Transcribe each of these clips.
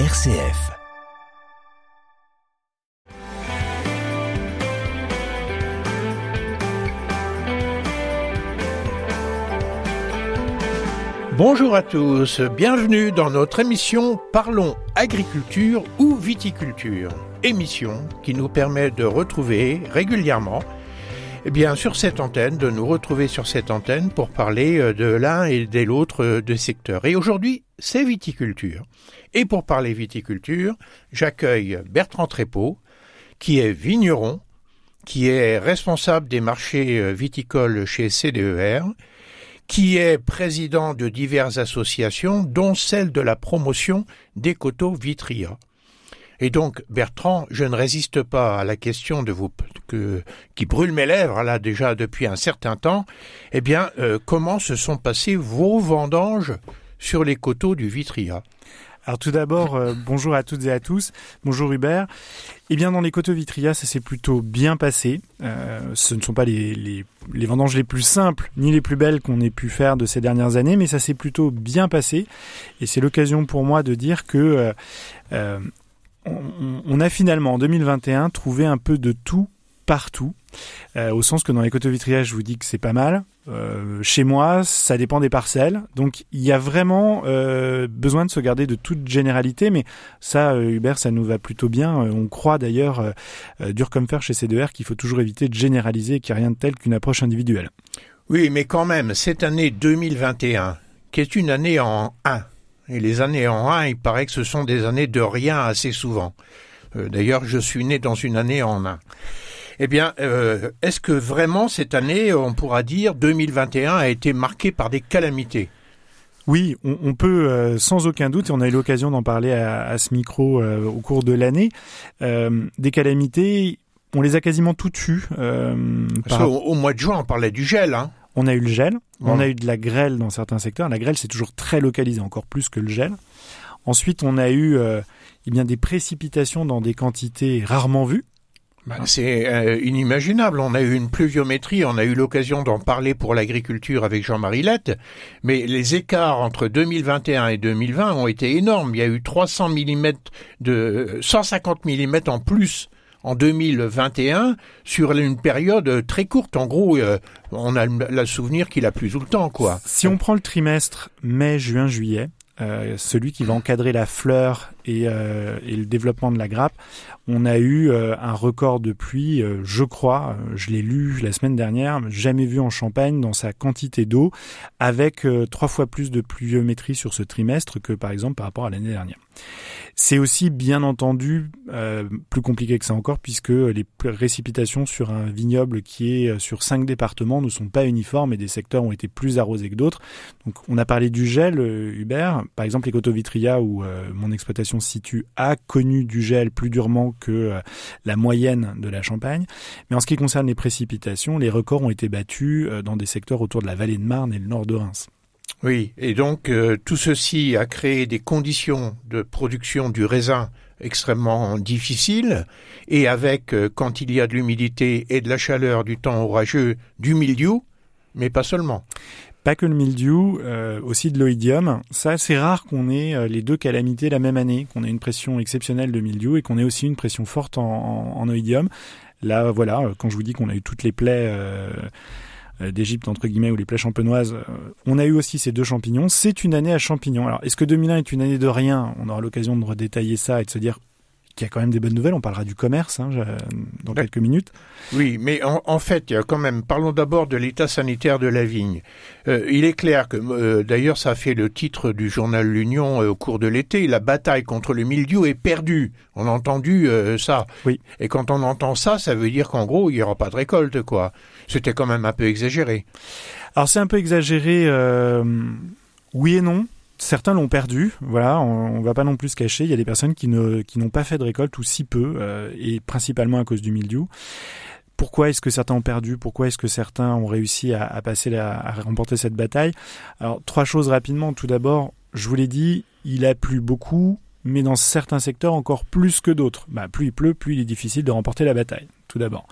RCF. Bonjour à tous, bienvenue dans notre émission Parlons agriculture ou viticulture. Émission qui nous permet de retrouver régulièrement eh bien, sur cette antenne, de nous retrouver sur cette antenne pour parler euh, de l'un et de l'autre euh, des secteurs. Et aujourd'hui, c'est viticulture. Et pour parler viticulture, j'accueille Bertrand Trépeau, qui est vigneron, qui est responsable des marchés euh, viticoles chez CDER, qui est président de diverses associations, dont celle de la promotion des coteaux Vitria. Et donc, Bertrand, je ne résiste pas à la question de vous que, qui brûle mes lèvres là déjà depuis un certain temps. Eh bien, euh, comment se sont passés vos vendanges sur les coteaux du Vitria? Alors tout d'abord, euh, bonjour à toutes et à tous. Bonjour Hubert. Eh bien, dans les coteaux Vitria, ça s'est plutôt bien passé. Euh, ce ne sont pas les, les, vendanges les plus simples ni les plus belles qu'on ait pu faire de ces dernières années, mais ça s'est plutôt bien passé. Et c'est l'occasion pour moi de dire que on, a finalement en 2021 trouvé un peu de tout partout, euh, au sens que dans vitriages, je vous dis que c'est pas mal. Euh, chez moi, ça dépend des parcelles, donc il y a vraiment euh, besoin de se garder de toute généralité, mais ça, Hubert, ça nous va plutôt bien. On croit d'ailleurs, dur comme fer chez C2R, qu'il faut toujours éviter de généraliser, qu'il n'y a rien de tel qu'une approche individuelle. Oui, mais quand même, cette année 2021, qui est une année en 1, et les années en 1, il paraît que ce sont des années de rien assez souvent. Euh, d'ailleurs, je suis né dans une année en 1. Eh bien, euh, est-ce que vraiment cette année, on pourra dire 2021 a été marquée par des calamités? Oui, on, peut euh, sans aucun doute, et on a eu l'occasion d'en parler à, ce micro au cours de l'année, des calamités, on les a quasiment toutes eues. Par... Au, au, mois de juin, on parlait du gel. Hein on a eu le gel, on a eu de la grêle dans certains secteurs. La grêle, c'est toujours très localisé, encore plus que le gel. Ensuite, on a eu euh, eh bien des précipitations dans des quantités rarement vues. Bah, c'est euh, inimaginable. On a eu une pluviométrie, on a eu l'occasion d'en parler pour l'agriculture avec Jean-Marie Lette, mais les écarts entre 2021 et 2020 ont été énormes. Il y a eu 300 mm de 150 mm en plus en 2021 sur une période très courte. En gros, euh, on a le souvenir qu'il a plus tout le temps, quoi. Si on prend le trimestre mai, juin, juillet, euh, celui qui va encadrer la fleur euh, et, le développement de la grappe, on a eu un record de pluie, je crois, je l'ai lu la semaine dernière, jamais vu en Champagne dans sa quantité d'eau, avec trois fois plus de pluviométrie sur ce trimestre que par exemple par rapport à l'année dernière. C'est aussi bien entendu euh, plus compliqué que ça encore puisque les précipitations sur un vignoble qui est euh, sur cinq départements ne sont pas uniformes et des secteurs ont été plus arrosés que d'autres. Donc on a parlé du gel, euh, Hubert. Par exemple, les coteaux Vitria où mon exploitation se situe a connu du gel plus durement que la moyenne de la Champagne. Mais en ce qui concerne les précipitations, les records ont été battus dans des secteurs autour de la vallée de Marne et le nord de Reims. Oui, et donc euh, tout ceci a créé des conditions de production du raisin extrêmement difficiles, et avec, euh, quand il y a de l'humidité et de la chaleur du temps orageux, du mildiou, mais pas seulement. Pas que le mildiou, euh, aussi de l'oïdium. Ça, c'est rare qu'on ait les deux calamités la même année, qu'on ait une pression exceptionnelle de mildiou et qu'on ait aussi une pression forte en, oïdium. Là, voilà, quand je vous dis qu'on a eu toutes les plaies d'Égypte entre guillemets ou les plaies champenoises, euh, on a eu aussi ces deux champignons. C'est une année à champignons. Alors est-ce que 2001 est une année de rien? On aura l'occasion de redétailler ça et de se dire qu'il y a quand même des bonnes nouvelles. On parlera du commerce hein, dans quelques minutes. Oui, mais en, fait, a quand même. Parlons d'abord de l'état sanitaire de la vigne. Euh, il est clair que, d'ailleurs, ça a fait le titre du journal L'Union au cours de l'été. La bataille contre le mildiou est perdue. On a entendu ça. Oui. Et quand on entend ça, ça veut dire qu'en gros, il n'y aura pas de récolte, quoi. C'était quand même un peu exagéré. Alors c'est un peu exagéré, euh, oui et non. Certains l'ont perdu, voilà, on, ne va pas non plus se cacher. Il y a des personnes qui ne qui n'ont pas fait de récolte ou si peu, euh, et principalement à cause du mildiou. Pourquoi est-ce que certains ont perdu? Pourquoi est-ce que certains ont réussi à, passer à remporter cette bataille? Alors trois choses rapidement. Tout d'abord, je vous l'ai dit, il a plu beaucoup, mais dans certains secteurs encore plus que d'autres. Bah, plus il pleut, plus il est difficile de remporter la bataille tout d'abord.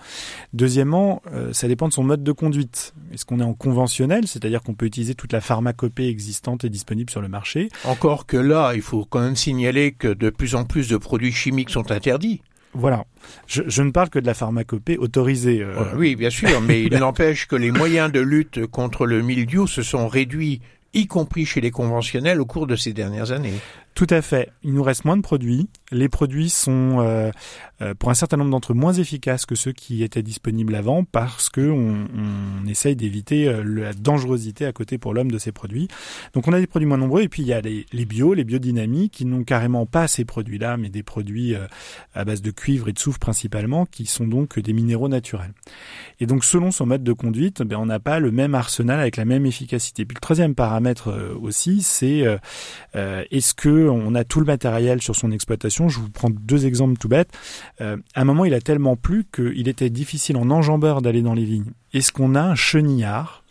Deuxièmement, euh, ça dépend de son mode de conduite. Est-ce qu'on est en conventionnel, c'est-à-dire qu'on peut utiliser toute la pharmacopée existante et disponible sur le marché? Encore que là, il faut quand même signaler que de plus en plus de produits chimiques sont interdits. Voilà. Je, je, ne parle que de la pharmacopée autorisée. Euh... Oui, bien sûr, mais il n'empêche que les moyens de lutte contre le mildiou se sont réduits, y compris chez les conventionnels, au cours de ces dernières années. Tout à fait. Il nous reste moins de produits. Les produits sont, euh, euh, pour un certain nombre d'entre eux, moins efficaces que ceux qui étaient disponibles avant parce que on, essaye d'éviter euh, la dangerosité à côté pour l'homme de ces produits. Donc on a des produits moins nombreux et puis il y a les, les bio, les biodynamiques qui n'ont carrément pas ces produits-là, mais des produits euh, à base de cuivre et de soufre principalement, qui sont donc des minéraux naturels. Et donc selon son mode de conduite, ben, on n'a pas le même arsenal avec la même efficacité. Puis le troisième paramètre aussi, c'est est-ce que on a tout le matériel sur son exploitation. Je vous prends deux exemples tout bêtes. Euh, à un moment, il a tellement plu qu'il était difficile en enjambeur d'aller dans les vignes. Est-ce qu'on a un chenillard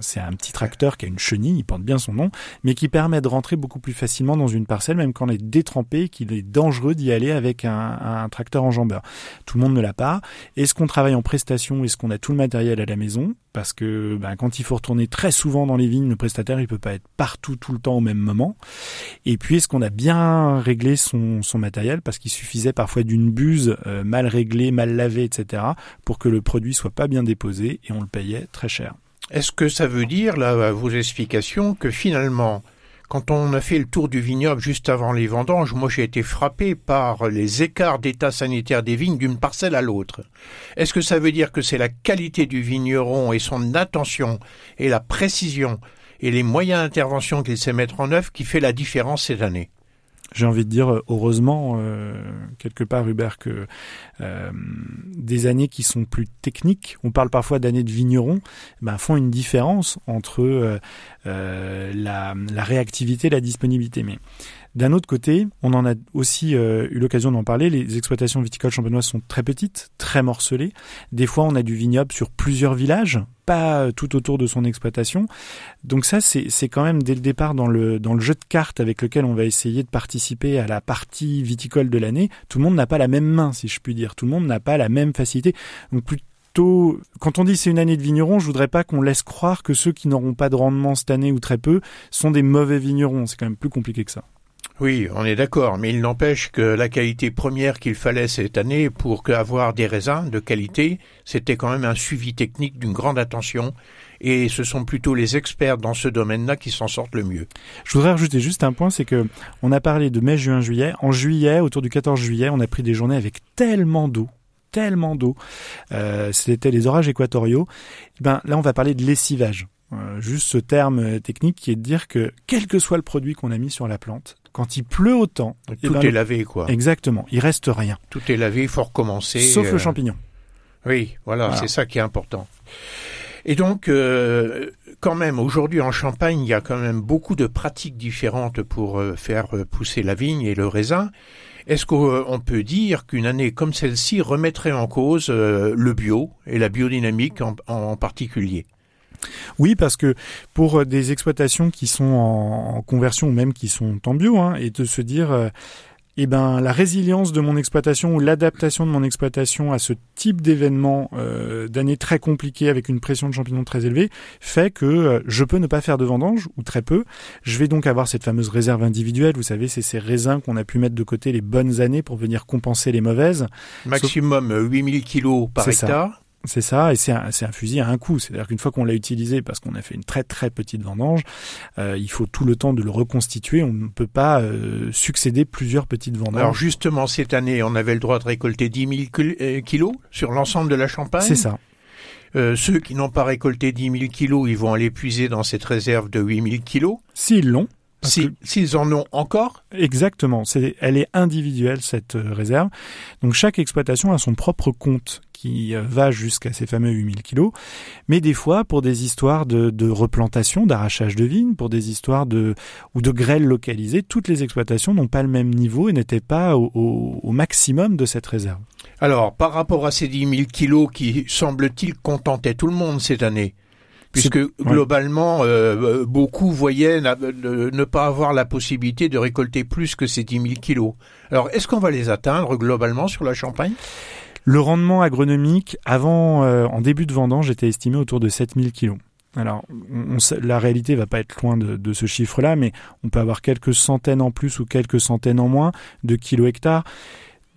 c'est un petit tracteur qui a une chenille, il porte bien son nom, mais qui permet de rentrer beaucoup plus facilement dans une parcelle, même quand on est détrempé, qu'il est dangereux d'y aller avec un, tracteur enjambeur. Tout le monde ne l'a pas. Est-ce qu'on travaille en prestation? Est-ce qu'on a tout le matériel à la maison? Parce que ben, quand il faut retourner très souvent dans les vignes, le prestataire il peut pas être partout tout le temps au même moment. Et puis est-ce qu'on a bien réglé son, son matériel? Parce qu'il suffisait parfois d'une buse euh, mal réglée, mal lavée, etc. pour que le produit soit pas bien déposé et on le payait très cher. Est-ce que ça veut dire, là, vos explications, que finalement, quand on a fait le tour du vignoble juste avant les vendanges, moi j'ai été frappé par les écarts d'état sanitaire des vignes d'une parcelle à l'autre? Est-ce que ça veut dire que c'est la qualité du vigneron et son attention et la précision et les moyens d'intervention qu'il sait mettre en œuvre qui fait la différence cette année? J'ai envie de dire heureusement euh, quelque part Hubert que euh, des années qui sont plus techniques, on parle parfois d'années de vigneron, ben, font une différence entre euh, euh la, la, réactivité et la disponibilité. Mais d'un autre côté, on en a aussi euh, eu l'occasion d'en parler, les exploitations viticoles champenoises sont très petites, très morcelées. Des fois, on a du vignoble sur plusieurs villages, pas tout autour de son exploitation. Donc ça, c'est quand même dès le départ dans le, jeu de cartes avec lequel on va essayer de participer à la partie viticole de l'année. Tout le monde n'a pas la même main, si je puis dire. Tout le monde n'a pas la même facilité. Donc plutôt, quand on dit c'est une année de vigneron, je voudrais pas qu'on laisse croire que ceux qui n'auront pas de rendement cette année ou très peu sont des mauvais vignerons. C'est quand même plus compliqué que ça. Oui, on est d'accord, mais il n'empêche que la qualité première qu'il fallait cette année pour avoir des raisins de qualité, c'était quand même un suivi technique d'une grande attention, et ce sont plutôt les experts dans ce domaine-là qui s'en sortent le mieux. Je voudrais rajouter juste un point, c'est que on a parlé de mai, juin, juillet. En juillet, autour du 14 juillet, on a pris des journées avec tellement d'eau tellement d'eau. Euh, C'était les orages équatoriaux. Ben là, on va parler de lessivage. Euh, juste ce terme technique qui est de dire que quel que soit le produit qu'on a mis sur la plante, quand il pleut autant, tout eh ben, est lavé quoi. Exactement, il reste rien. Tout est lavé, il faut recommencer. Sauf euh... le champignon. Oui, voilà, voilà. c'est ça qui est important. Et donc, euh, quand même, aujourd'hui en Champagne, il y a quand même beaucoup de pratiques différentes pour euh, faire pousser la vigne et le raisin. Est-ce qu'on peut dire qu'une année comme celle-ci remettrait en cause euh, le bio et la biodynamique en, en particulier? Oui, parce que pour des exploitations qui sont en, conversion ou même qui sont en bio, hein, et de se dire, euh, eh ben, la résilience de mon exploitation ou l'adaptation de mon exploitation à ce type d'événement euh, d'année très compliquée avec une pression de champignons très élevée fait que euh, je peux ne pas faire de vendange ou très peu. Je vais donc avoir cette fameuse réserve individuelle. Vous savez, c'est ces raisins qu'on a pu mettre de côté les bonnes années pour venir compenser les mauvaises. Maximum Sauf... 8000 kilos par hectare. Ça. C'est ça, et c'est un, un, fusil à un coup. C'est-à-dire qu'une fois qu'on l'a utilisé, parce qu'on a fait une très très petite vendange, euh, il faut tout le temps de le reconstituer. On ne peut pas euh, succéder plusieurs petites vendanges. Alors justement, cette année, on avait le droit de récolter 10 000 euh, kilos sur l'ensemble de la Champagne. C'est ça. Euh, ceux qui n'ont pas récolté 10 000 kilos, ils vont aller puiser dans cette réserve de 8 000 kilos. S'ils l'ont. S'ils si, si en ont encore Exactement. Elle est individuelle, cette réserve. Donc chaque exploitation a son propre compte qui euh, va jusqu'à ces fameux 8000 kilos. Mais des fois, pour des histoires de, de replantation, d'arrachage de vignes, pour des histoires de ou de grêle localisée, toutes les exploitations n'ont pas le même niveau et n'étaient pas au, au, au maximum de cette réserve. Alors, par rapport à ces 10 000 kilos qui, semble-t-il, contentaient tout le monde cette année, puisque globalement, euh, beaucoup voyaient ne, ne, pas avoir la possibilité de récolter plus que ces 10 000 kilos. Alors, est-ce qu'on va les atteindre globalement sur la Champagne? Le rendement agronomique, avant, en début de vendange, était estimé autour de 7000 kilos. Alors, on, la réalité va pas être loin de, ce chiffre-là, mais on peut avoir quelques centaines en plus ou quelques centaines en moins de kilos hectares.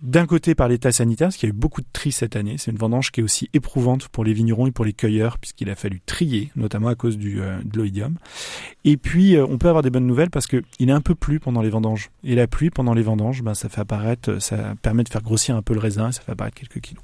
D'un côté par l'état sanitaire, parce qu'il y a eu beaucoup de tri cette année. C'est une vendange qui est aussi éprouvante pour les vignerons et pour les cueilleurs, puisqu'il a fallu trier, notamment à cause du, euh, de l'oïdium. Et puis, euh, on peut avoir des bonnes nouvelles parce qu'il est un peu plu pendant les vendanges. Et la pluie pendant les vendanges, ben, ça fait apparaître, ça permet de faire grossir un peu le raisin et ça fait apparaître quelques kilos.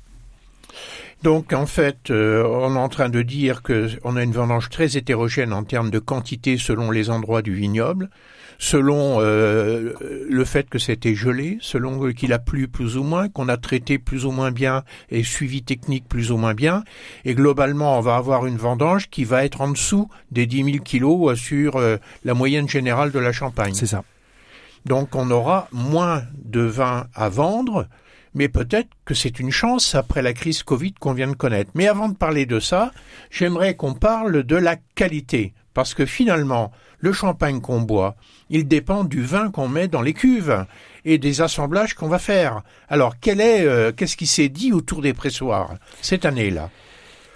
Donc en fait, euh, on est en train de dire que on a une vendange très hétérogène en termes de quantité selon les endroits du vignoble, selon euh, le fait que c'était gelé, selon qu'il a plu plus ou moins, qu'on a traité plus ou moins bien et suivi technique plus ou moins bien, et globalement on va avoir une vendange qui va être en dessous des 10 000 kilos sur euh, la moyenne générale de la Champagne. C'est ça. Donc on aura moins de vin à vendre mais peut-être que c'est une chance après la crise Covid qu'on vient de connaître. Mais avant de parler de ça, j'aimerais qu'on parle de la qualité, parce que finalement, le champagne qu'on boit, il dépend du vin qu'on met dans les cuves et des assemblages qu'on va faire. Alors, quel est, euh, qu'est-ce qui s'est dit autour des pressoirs cette année-là?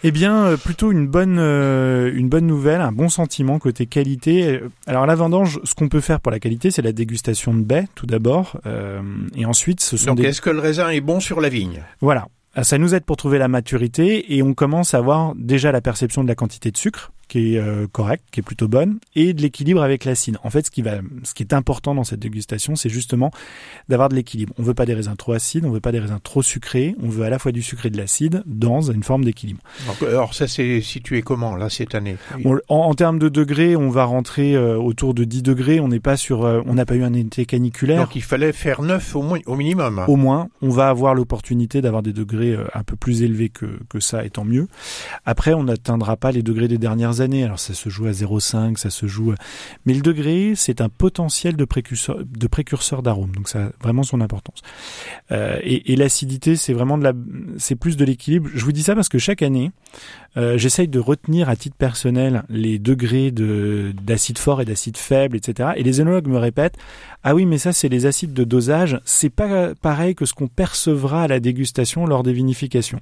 Eh bien, euh, plutôt une bonne, euh, une bonne nouvelle, un bon sentiment côté qualité. Alors la vendange, ce qu'on peut faire pour la qualité, c'est la dégustation de baies tout d'abord, euh, et ensuite ce sont Donc est-ce que le raisin est bon sur la vigne? Voilà, ça nous aide pour trouver la maturité et on commence à avoir déjà la perception de la quantité de sucre qui est euh, correcte, qui est plutôt bonne, et de l'équilibre avec l'acide. En fait, ce qui va, ce qui est important dans cette dégustation, c'est justement d'avoir de l'équilibre. On veut pas des raisins trop acides, on veut pas des raisins trop sucrés, on veut à la fois du sucré et de l'acide dans une forme d'équilibre. Alors ça, c'est situé comment là cette année? En, termes de degrés, on va rentrer euh, autour de 10 degrés. On n'est pas sur, euh, on n'a pas eu un été caniculaire. Donc il fallait faire 9 au moins, au minimum. Au moins, on va avoir l'opportunité d'avoir des degrés un peu plus élevés que que ça, étant mieux. Après, on n'atteindra pas les degrés des dernières années. Alors ça se joue à 0,5, ça se joue. Mais le degré, c'est un potentiel de précurseur, de précurseur d'arôme. Donc ça a vraiment son importance. Euh, et, l'acidité, c'est vraiment de la, c'est plus de l'équilibre. Je vous dis ça parce que chaque année, euh, j'essaye de retenir à titre personnel les degrés de d'acide fort et d'acide faible, etc. Et les œnologues me répètent ah oui, mais ça c'est les acides de dosage. C'est pas pareil que ce qu'on percevra à la dégustation lors des vinifications.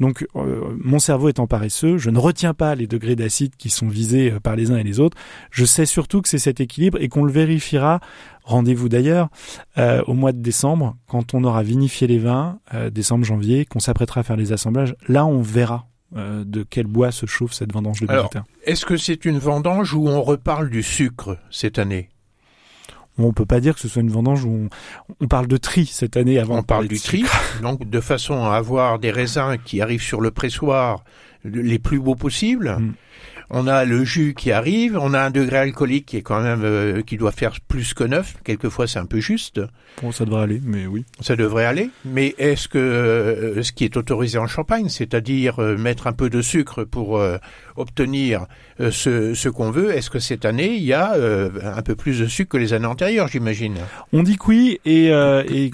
Donc euh, mon cerveau étant paresseux, je ne retiens pas les degrés d'acide qui sont visés euh, par les uns et les autres. Je sais surtout que c'est cet équilibre et qu'on le vérifiera. Rendez-vous d'ailleurs euh, au mois de décembre, quand on aura vinifié les vins, décembre, janvier, qu'on s'apprêtera à faire les assemblages. Là, on verra de quel bois se chauffe cette vendange de Alors, Est-ce que c'est une vendange où on reparle du sucre cette année? On peut pas dire que ce soit une vendange où on, parle de tri cette année avant. On parle du tri, donc de façon à avoir des raisins qui arrivent sur le pressoir les plus beaux possibles. Mm on a le jus qui arrive, on a un degré alcoolique qui est quand même euh, qui doit faire plus que 9, quelquefois c'est un peu juste. Bon, ça devrait aller, mais oui. Ça devrait aller, mais est-ce que euh, ce qui est autorisé en Champagne, c'est-à-dire euh, mettre un peu de sucre pour obtenir ce, ce qu'on veut, est-ce que cette année il y a un peu plus de sucre que les années antérieures, j'imagine? On dit que oui, et, et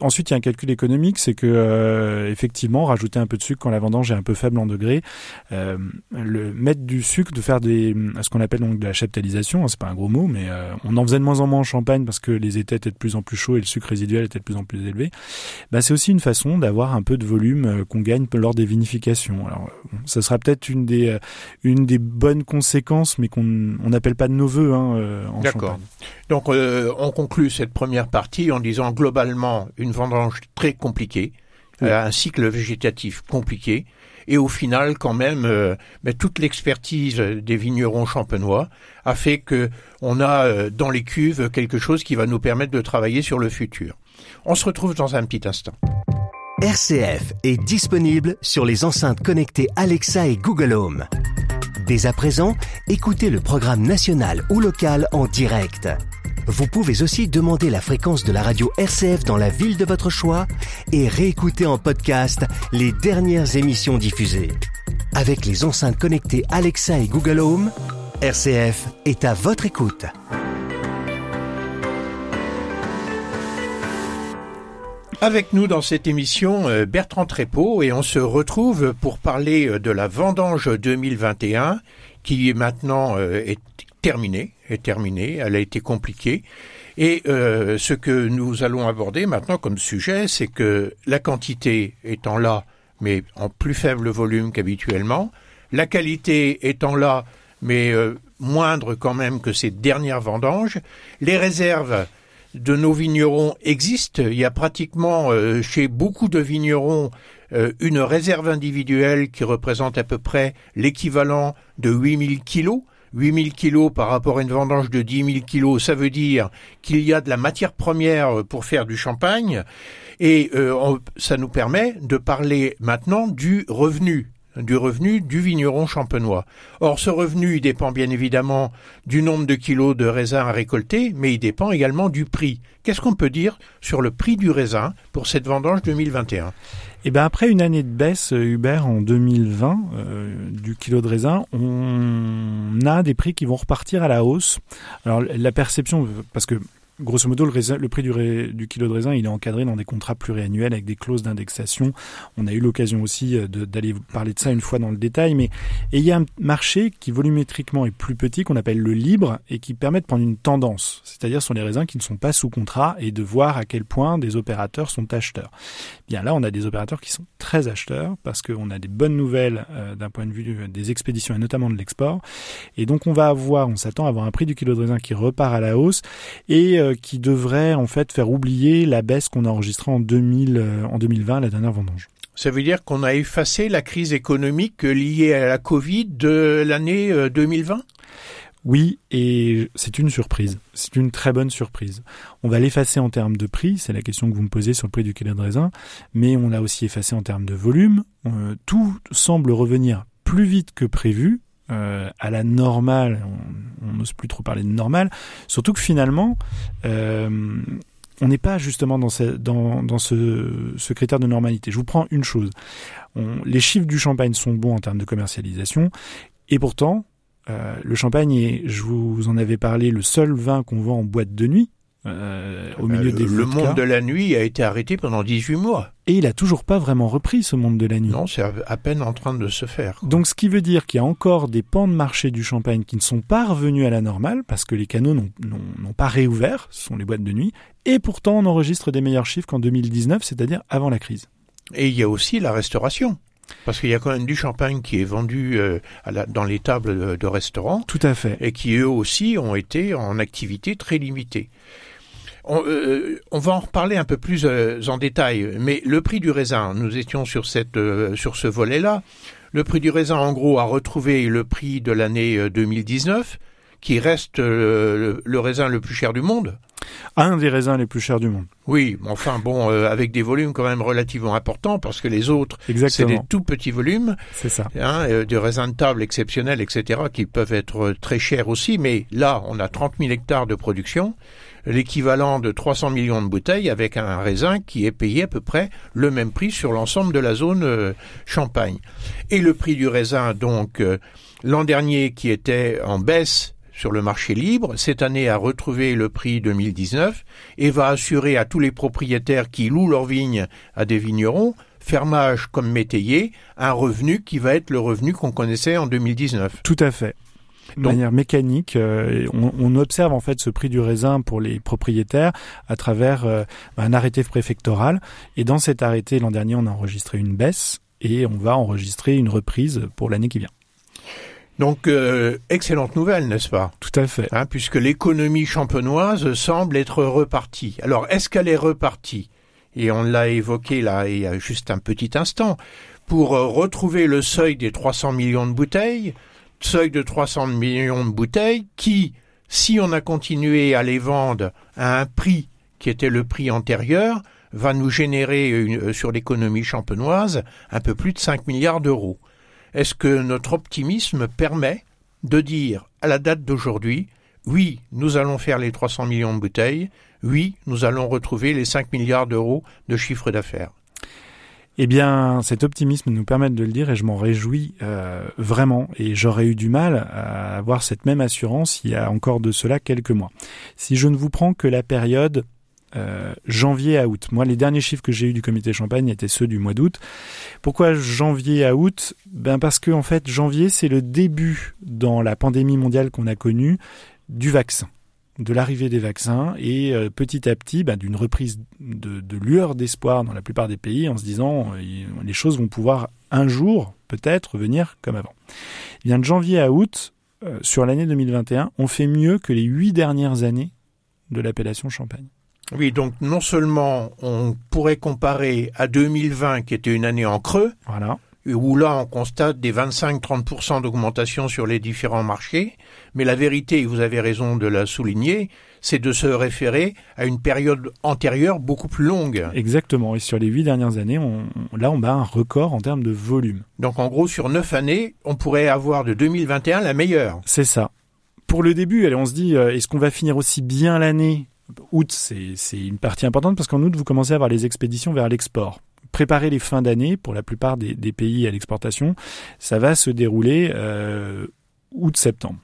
ensuite il y a un calcul économique, c'est que effectivement rajouter un peu de sucre quand la vendange est un peu faible en degré, le mettre du sucre de faire ce qu'on appelle donc de la chaptalisation, hein, c'est pas un gros mot, mais euh, on en faisait de moins en moins en Champagne parce que les étés étaient de plus en plus chauds et le sucre résiduel était de plus en plus élevé. Bah, c'est aussi une façon d'avoir un peu de volume euh, qu'on gagne lors des vinifications. Alors, ça sera peut-être euh, une des bonnes conséquences, mais qu'on n'appelle pas de nos voeux hein, en Champagne. Donc, on conclut cette première partie en disant globalement une vendange très compliquée, un cycle végétatif compliqué et au final, quand même, euh, toute l'expertise des vignerons champenois a fait que on a euh, dans les cuves quelque chose qui va nous permettre de travailler sur le futur. On se retrouve dans un petit instant. RCF est disponible sur les enceintes connectées Alexa et Google Home. Dès à présent, écoutez le programme national ou local en direct vous pouvez aussi demander la fréquence de la radio RCF dans la ville de votre choix et réécouter en podcast les dernières émissions diffusées. Avec les enceintes connectées Alexa et Google Home, RCF est à votre écoute. Avec nous dans cette émission, euh, Bertrand Trépeau, et on se retrouve pour parler euh, de la vendange 2021 qui maintenant euh, est terminée, est terminée, elle a été compliquée. Et ce que nous allons aborder maintenant comme sujet, c'est que la quantité étant là, mais en plus faible volume qu'habituellement, la qualité étant là, mais moindre quand même que ces dernières vendanges, les réserves de nos vignerons existent. Il y a pratiquement euh, chez beaucoup de vignerons une réserve individuelle qui représente à peu près l'équivalent de 8000 kilos. 8000 kilos par rapport à une vendange de 10 000 kilos, ça veut dire qu'il y a de la matière première pour faire du champagne. Et euh, ça nous permet de parler maintenant du revenu du revenu du vigneron champenois. Or, ce revenu, il dépend bien évidemment du nombre de kilos de raisin à récolter, mais il dépend également du prix. Qu'est-ce qu'on peut dire sur le prix du raisin pour cette vendange 2021 eh ben après une année de baisse, euh, Hubert, en 2020, euh, du kilo de raisin, on a des prix qui vont repartir à la hausse. Alors la perception, parce que grosso modo, le, prix du, kilo de raisin, il est encadré dans des contrats pluriannuels avec des clauses d'indexation. On a eu l'occasion aussi euh, d'aller parler de ça une fois dans le détail. Mais et il y a un marché qui volumétriquement est plus petit, qu'on appelle le libre, et qui permet de prendre une tendance. C'est-à-dire sur les raisins qui ne sont pas sous contrat et de voir à quel point des opérateurs sont acheteurs. Bien là, on a des opérateurs qui sont très acheteurs parce qu'on a des bonnes nouvelles euh, d'un point de vue euh, des expéditions et notamment de l'export. Et donc on va avoir, on s'attend à avoir un prix du kilo de raisin qui repart à la hausse et euh, qui devrait en fait faire oublier la baisse qu'on a enregistrée en, 2000, euh, en 2020, la dernière vendange. Ça veut dire qu'on a effacé la crise économique liée à la Covid de l'année 2020 euh, oui, et c'est une surprise. C'est une très bonne surprise. On va l'effacer en termes de prix, c'est la question que vous me posez sur le prix du kilo de raisin, mais on l'a aussi effacé en termes de volume. tout semble revenir plus vite que prévu, euh, à la normale, on n'ose plus trop parler de normale, surtout que finalement, euh, on n'est pas justement dans, ce, critère de normalité. Je vous prends une chose. Les chiffres du champagne sont bons en termes de commercialisation, et pourtant, euh, le champagne est, je vous en avais parlé, le seul vin qu'on vend en boîte de nuit. Euh, au milieu des Le monde de la nuit a été arrêté pendant 18 mois. Et il a toujours pas vraiment repris ce monde de la nuit. Non, c'est à peine en train de se faire. Donc ce qui veut dire qu'il y a encore des pans de marché du champagne qui ne sont pas revenus à la normale parce que les canaux n'ont pas réouvert, ce sont les boîtes de nuit, et pourtant on enregistre des meilleurs chiffres qu'en 2019, c'est-à-dire avant la crise. Et il y a aussi la restauration. Parce qu'il y a quand même du champagne qui est vendu euh, dans les tables de restaurants. Tout à fait. Et qui eux aussi ont été en activité très limitée. On, euh, on, va en reparler un peu plus euh, en détail, mais le prix du raisin, nous étions sur cette euh, sur ce volet-là. Le prix du raisin, en gros, a retrouvé le prix de l'année 2019, qui reste le, raisin le plus cher du monde. Un des raisins les plus chers du monde. Oui, enfin bon, avec des volumes quand même relativement importants, parce que les autres, c'est des tout petits volumes. C'est ça. Hein, des raisins de table exceptionnels, etc., qui peuvent être très chers aussi, mais là, on a 30 000 hectares de production l'équivalent de 300 millions de bouteilles avec un raisin qui est payé à peu près le même prix sur l'ensemble de la zone euh, Champagne. Et le prix du raisin, donc, euh, l'an dernier qui était en baisse sur le marché libre, cette année a retrouvé le prix 2019 et va assurer à tous les propriétaires qui louent leurs vignes à des vignerons fermage comme métayer, un revenu qui va être le revenu qu'on connaissait en 2019. Tout à fait de manière mécanique. Euh, on, observe en fait ce prix du raisin pour les propriétaires à travers euh, un arrêté préfectoral. Et dans cet arrêté, l'an dernier, on a enregistré une baisse et on va enregistrer une reprise pour l'année qui vient. Donc, euh, excellente nouvelle, n'est-ce pas? Tout à fait. Hein, puisque l'économie champenoise semble être repartie. Alors, est-ce qu'elle est repartie? Et on l'a évoqué là il y a juste un petit instant. Pour retrouver le seuil des 300 millions de bouteilles, seuil de 300 millions de bouteilles qui, si on a continué à les vendre à un prix qui était le prix antérieur, va nous générer euh, sur l'économie champenoise un peu plus de 5 milliards d'euros. Est-ce que notre optimisme permet de dire à la date d'aujourd'hui, oui, nous allons faire les 300 millions de bouteilles, oui, nous allons retrouver les 5 milliards d'euros de chiffre d'affaires? Eh bien, cet optimisme nous permet de le dire et je m'en réjouis euh, vraiment. Et j'aurais eu du mal à avoir cette même assurance il y a encore de cela quelques mois. Si je ne vous prends que la période euh, janvier à août. Moi, les derniers chiffres que j'ai eus du comité Champagne étaient ceux du mois d'août. Pourquoi janvier à août? Ben parce que en fait, janvier c'est le début dans la pandémie mondiale qu'on a connue du vaccin. De l'arrivée des vaccins et euh, petit à petit bah, d'une reprise de, de lueur d'espoir dans la plupart des pays en se disant euh, les choses vont pouvoir un jour peut-être revenir comme avant. Eh bien de janvier à août euh, sur l'année 2021, on fait mieux que les huit dernières années de l'appellation Champagne. Oui, donc non seulement on pourrait comparer à 2020 qui était une année en creux, voilà où là on constate des 25-30% d'augmentation sur les différents marchés, mais la vérité, et vous avez raison de la souligner, c'est de se référer à une période antérieure beaucoup plus longue. Exactement, et sur les huit dernières années, on, là on bat un record en termes de volume. Donc en gros, sur neuf années, on pourrait avoir de 2021 la meilleure. C'est ça. Pour le début, on se dit, euh, est-ce qu'on va finir aussi bien l'année? Août, c'est une partie importante parce qu'en août, vous commencez à avoir les expéditions vers l'export préparer les fins d'année pour la plupart des, pays à l'exportation, ça va se dérouler euh, août-septembre.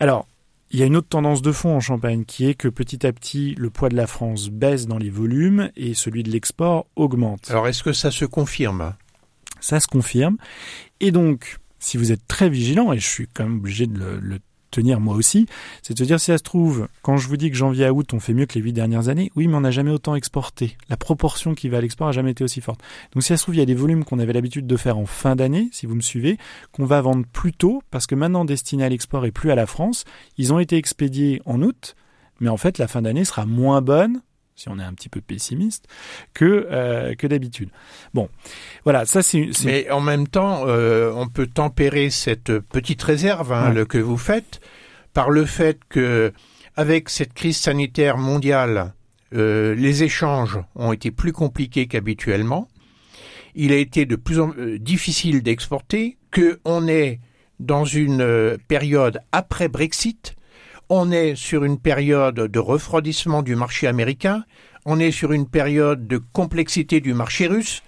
Alors, il y a une autre tendance de fond en Champagne qui est que petit à petit, le poids de la France baisse dans les volumes et celui de l'export augmente. Alors, est-ce que ça se confirme? Ça se confirme. Et donc, si vous êtes très vigilant, et je suis quand même obligé de le, le tenir moi aussi, c'est de dire si ça se trouve, quand je vous dis que janvier à août on fait mieux que les huit dernières années, oui mais on n'a jamais autant exporté. La proportion qui va à l'export a jamais été aussi forte. Donc si ça se trouve, il y a des volumes qu'on avait l'habitude de faire en fin d'année, si vous me suivez, qu'on va vendre plus tôt, parce que maintenant destinés à l'export et plus à la France, ils ont été expédiés en août, mais en fait la fin d'année sera moins bonne si on est un petit peu pessimiste, que euh, que d'habitude. Bon, voilà, ça c'est. Mais en même temps, euh, on peut tempérer cette petite réserve hein, le, que vous faites par le fait que, avec cette crise sanitaire mondiale, euh, les échanges ont été plus compliqués qu'habituellement. Il a été de plus en plus difficile d'exporter, que on est dans une période après Brexit on est sur une période de refroidissement du marché américain, on est sur une période de complexité du marché russe.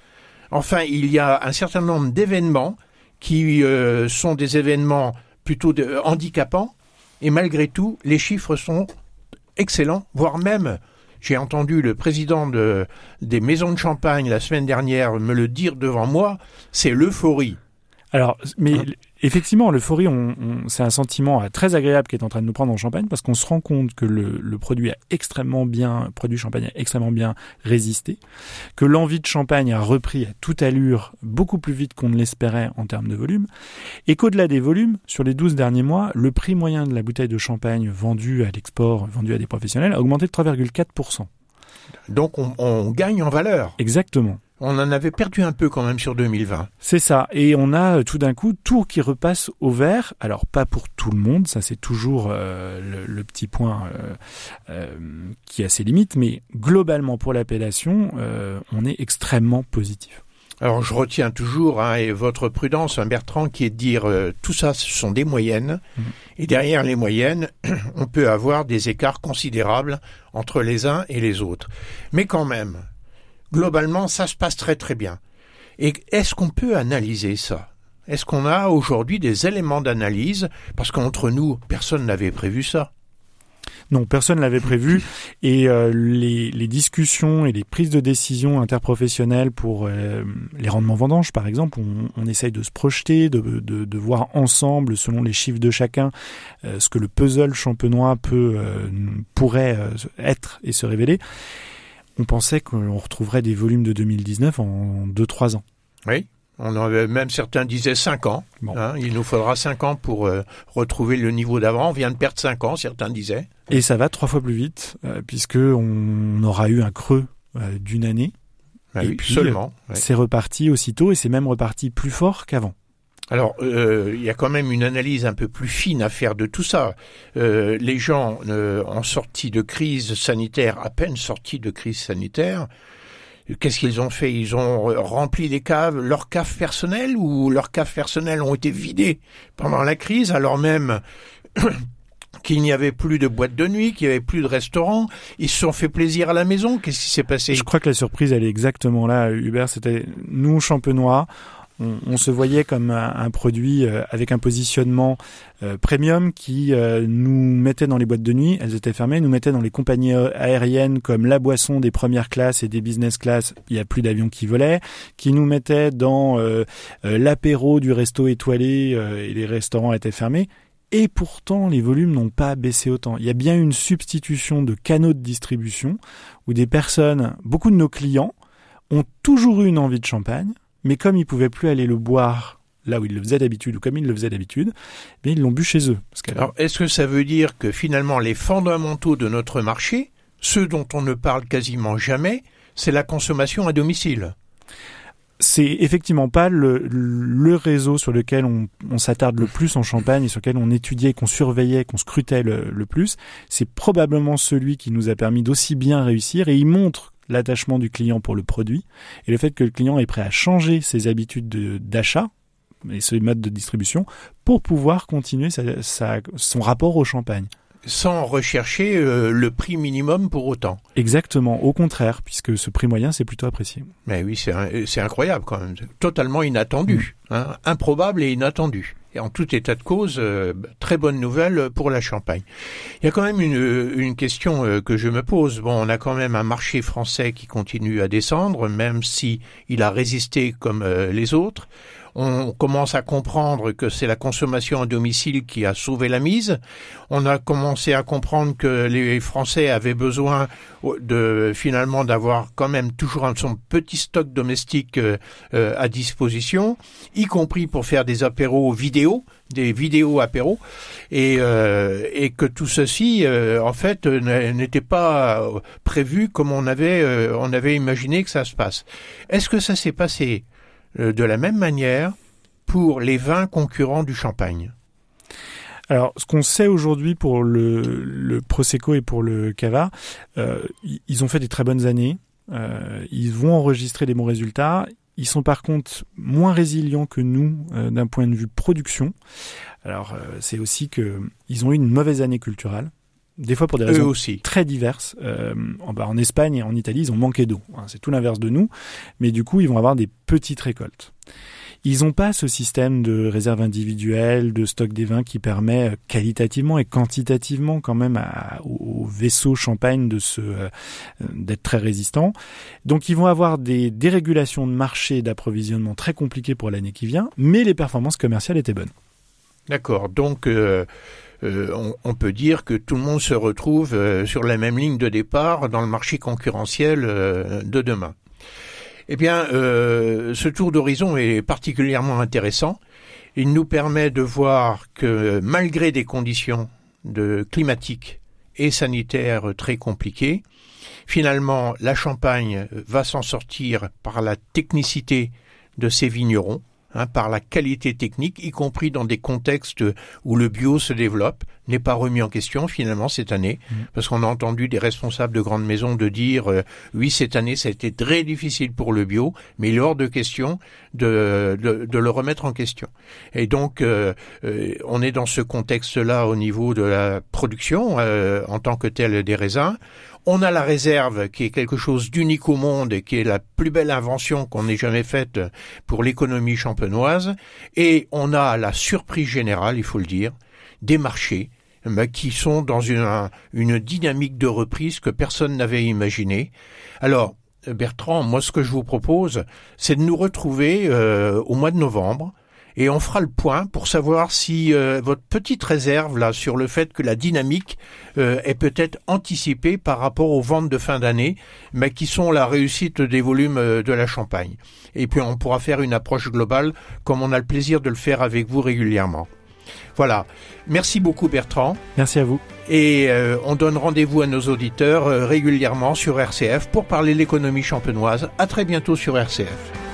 Enfin, il y a un certain nombre d'événements qui euh, sont des événements plutôt handicapants, et malgré tout, les chiffres sont excellents, voire même, j'ai entendu le président des maisons de champagne la semaine dernière me le dire devant moi, c'est l'euphorie. Alors, mais hein? Effectivement, l'euphorie, on, c'est un sentiment euh, très agréable qui est en train de nous prendre en Champagne parce qu'on se rend compte que le, le, produit a extrêmement bien, produit Champagne a extrêmement bien résisté, que l'envie de Champagne a repris à toute allure beaucoup plus vite qu'on ne l'espérait en termes de volume, et qu'au-delà des volumes, sur les 12 derniers mois, le prix moyen de la bouteille de Champagne vendue à l'export, vendue à des professionnels, a augmenté de 3,4%. Donc on, on gagne en valeur. Exactement. On en avait perdu un peu quand même sur 2020. C'est ça. Et on a euh, tout d'un coup tout qui repasse au vert. Alors pas pour tout le monde, ça c'est toujours euh, le, petit point euh, qui a ses limites, mais globalement pour l'appellation, on est extrêmement positif. Alors je retiens toujours hein, et votre prudence, un Bertrand, qui est de dire tout ça, ce sont des moyennes, mmh. et derrière les moyennes, on peut avoir des écarts considérables entre les uns et les autres. Mais quand même, globalement, ça se passe très très bien. Et est-ce qu'on peut analyser ça? Est-ce qu'on a aujourd'hui des éléments d'analyse? Parce qu'entre nous, personne n'avait prévu ça. Non, personne l'avait prévu. Et euh, les, discussions et les prises de décision interprofessionnelles pour euh, les rendements vendanges, par exemple, on, on essaye de se projeter, de, de, voir ensemble, selon les chiffres de chacun, euh, ce que le puzzle champenois peut pourrait être et se révéler on pensait qu'on retrouverait des volumes de 2019 en 2-3 ans. Oui, on avait même certains disaient 5 ans. Hein, il nous faudra 5 ans pour euh, retrouver le niveau d'avant. On vient de perdre 5 ans, certains disaient. Et ça va trois fois plus vite, euh, puisque on aura eu un creux euh, d'une année. Ah et puis, seulement. C'est reparti aussitôt et c'est même reparti plus fort qu'avant. Alors, euh, il y a quand même une analyse un peu plus fine à faire de tout ça. Euh, les gens euh, en sortie de crise sanitaire, à peine sortis de crise sanitaire, qu'est-ce qu'ils ont fait? Ils ont rempli les caves, leurs caves personnelles, ou leurs caves personnelles ont été vidées pendant la crise, alors même qu'il n'y avait plus de boîtes de nuit, qu'il n'y avait plus de restaurants. Ils se sont fait plaisir à la maison. Qu'est-ce qui s'est passé? Je crois que la surprise, elle est exactement là, Hubert. C'était nous, champenois, on, se voyait comme un, produit euh, avec un positionnement euh, premium qui euh, nous mettait dans les boîtes de nuit, elles étaient fermées, nous mettait dans les compagnies aériennes comme la boisson des premières classes et des business class, il n'y a plus d'avions qui volaient, qui nous mettait dans l'apéro du resto étoilé et les restaurants étaient fermés. et pourtant les volumes n'ont pas baissé autant. Il y a bien une substitution de canaux de distribution où des personnes, beaucoup de nos clients, ont toujours eu une envie de champagne, mais comme ils pouvaient plus aller le boire là où ils le faisaient d'habitude ou comme ils le faisaient d'habitude, eh ils l'ont bu chez eux. Alors, est-ce que ça veut dire que finalement les fondamentaux de notre marché, ceux dont on ne parle quasiment jamais, c'est la consommation à domicile? C'est effectivement pas le, le, réseau sur lequel on, on s'attarde le plus en Champagne et sur lequel on étudiait, qu'on surveillait, qu'on scrutait le, le plus. C'est probablement celui qui nous a permis d'aussi bien réussir et il montre l'attachement du client pour le produit et le fait que le client est prêt à changer ses habitudes d'achat et ses modes de distribution pour pouvoir continuer sa, sa, son rapport au champagne sans rechercher euh, le prix minimum pour autant. Exactement, au contraire, puisque ce prix moyen, c'est plutôt apprécié. Mais oui, c'est incroyable quand même, totalement inattendu, mm. hein, improbable et inattendu. Et en tout état de cause, euh, très bonne nouvelle pour la Champagne. Il y a quand même une, une question euh, que je me pose. Bon, on a quand même un marché français qui continue à descendre, même si il a résisté comme les autres on commence à comprendre que c'est la consommation à domicile qui a sauvé la mise. On a commencé à comprendre que les Français avaient besoin de finalement d'avoir quand même toujours son petit stock domestique euh, euh, à disposition, y compris pour faire des apéros vidéo, des vidéos apéros, et, euh, et que tout ceci en fait n'était pas prévu comme on avait on avait imaginé que ça se passe. Est-ce que ça s'est passé? euh, de la même manière pour les vins concurrents du champagne alors, ce qu'on sait aujourd'hui pour le, le, Prosecco et pour le Cava, euh, ils ont fait des très bonnes années. Euh, ils vont enregistrer des bons résultats. Ils sont par contre moins résilients que nous d'un point de vue production. Alors, c'est aussi que ils ont eu une mauvaise année culturelle des fois pour des raisons aussi. très diverses. Euh, en, bah, en, Espagne et en Italie, ils ont manqué d'eau. Hein, c'est tout l'inverse de nous. Mais du coup, ils vont avoir des petites récoltes. Ils n'ont pas ce système de réserve individuelle, de stock des vins qui permet euh, qualitativement et quantitativement quand même à, au, vaisseau champagne de se euh, d'être très résistant. Donc ils vont avoir des dérégulations de marché d'approvisionnement très compliquées pour l'année qui vient, mais les performances commerciales étaient bonnes. D'accord. Donc euh, euh, on, peut dire que tout le monde se retrouve euh, sur la même ligne de départ dans le marché concurrentiel euh, de demain. Eh bien, ce tour d'horizon est particulièrement intéressant. Il nous permet de voir que malgré des conditions climatiques et sanitaires très compliquées, finalement, la Champagne va s'en sortir par la technicité de ses vignerons, Hein, par la qualité technique, y compris dans des contextes où le bio se développe, n'est pas remis en question finalement cette année, mmh. parce qu'on a entendu des responsables de grandes maisons de dire euh, oui cette année ça a été très difficile pour le bio, mais il est hors de question de, de, le remettre en question. Et donc euh, euh, on est dans ce contexte-là au niveau de la production en tant que tel des raisins. On a la réserve qui est quelque chose d'unique au monde et qui est la plus belle invention qu'on ait jamais faite pour l'économie champenoise. Et on a la surprise générale, il faut le dire, des marchés qui sont dans une, dynamique de reprise que personne n'avait imaginée. Alors, Bertrand, moi ce que je vous propose, c'est de nous retrouver euh, au mois de novembre et on fera le point pour savoir si euh, votre petite réserve là sur le fait que la dynamique euh, est peut-être anticipée par rapport aux ventes de fin d'année, mais qui sont la réussite des volumes euh, de la Champagne. Et puis on pourra faire une approche globale comme on a le plaisir de le faire avec vous régulièrement. Voilà. Merci beaucoup Bertrand. Merci à vous. Et on donne rendez-vous à nos auditeurs régulièrement sur RCF pour parler de l'économie champenoise. À très bientôt sur RCF.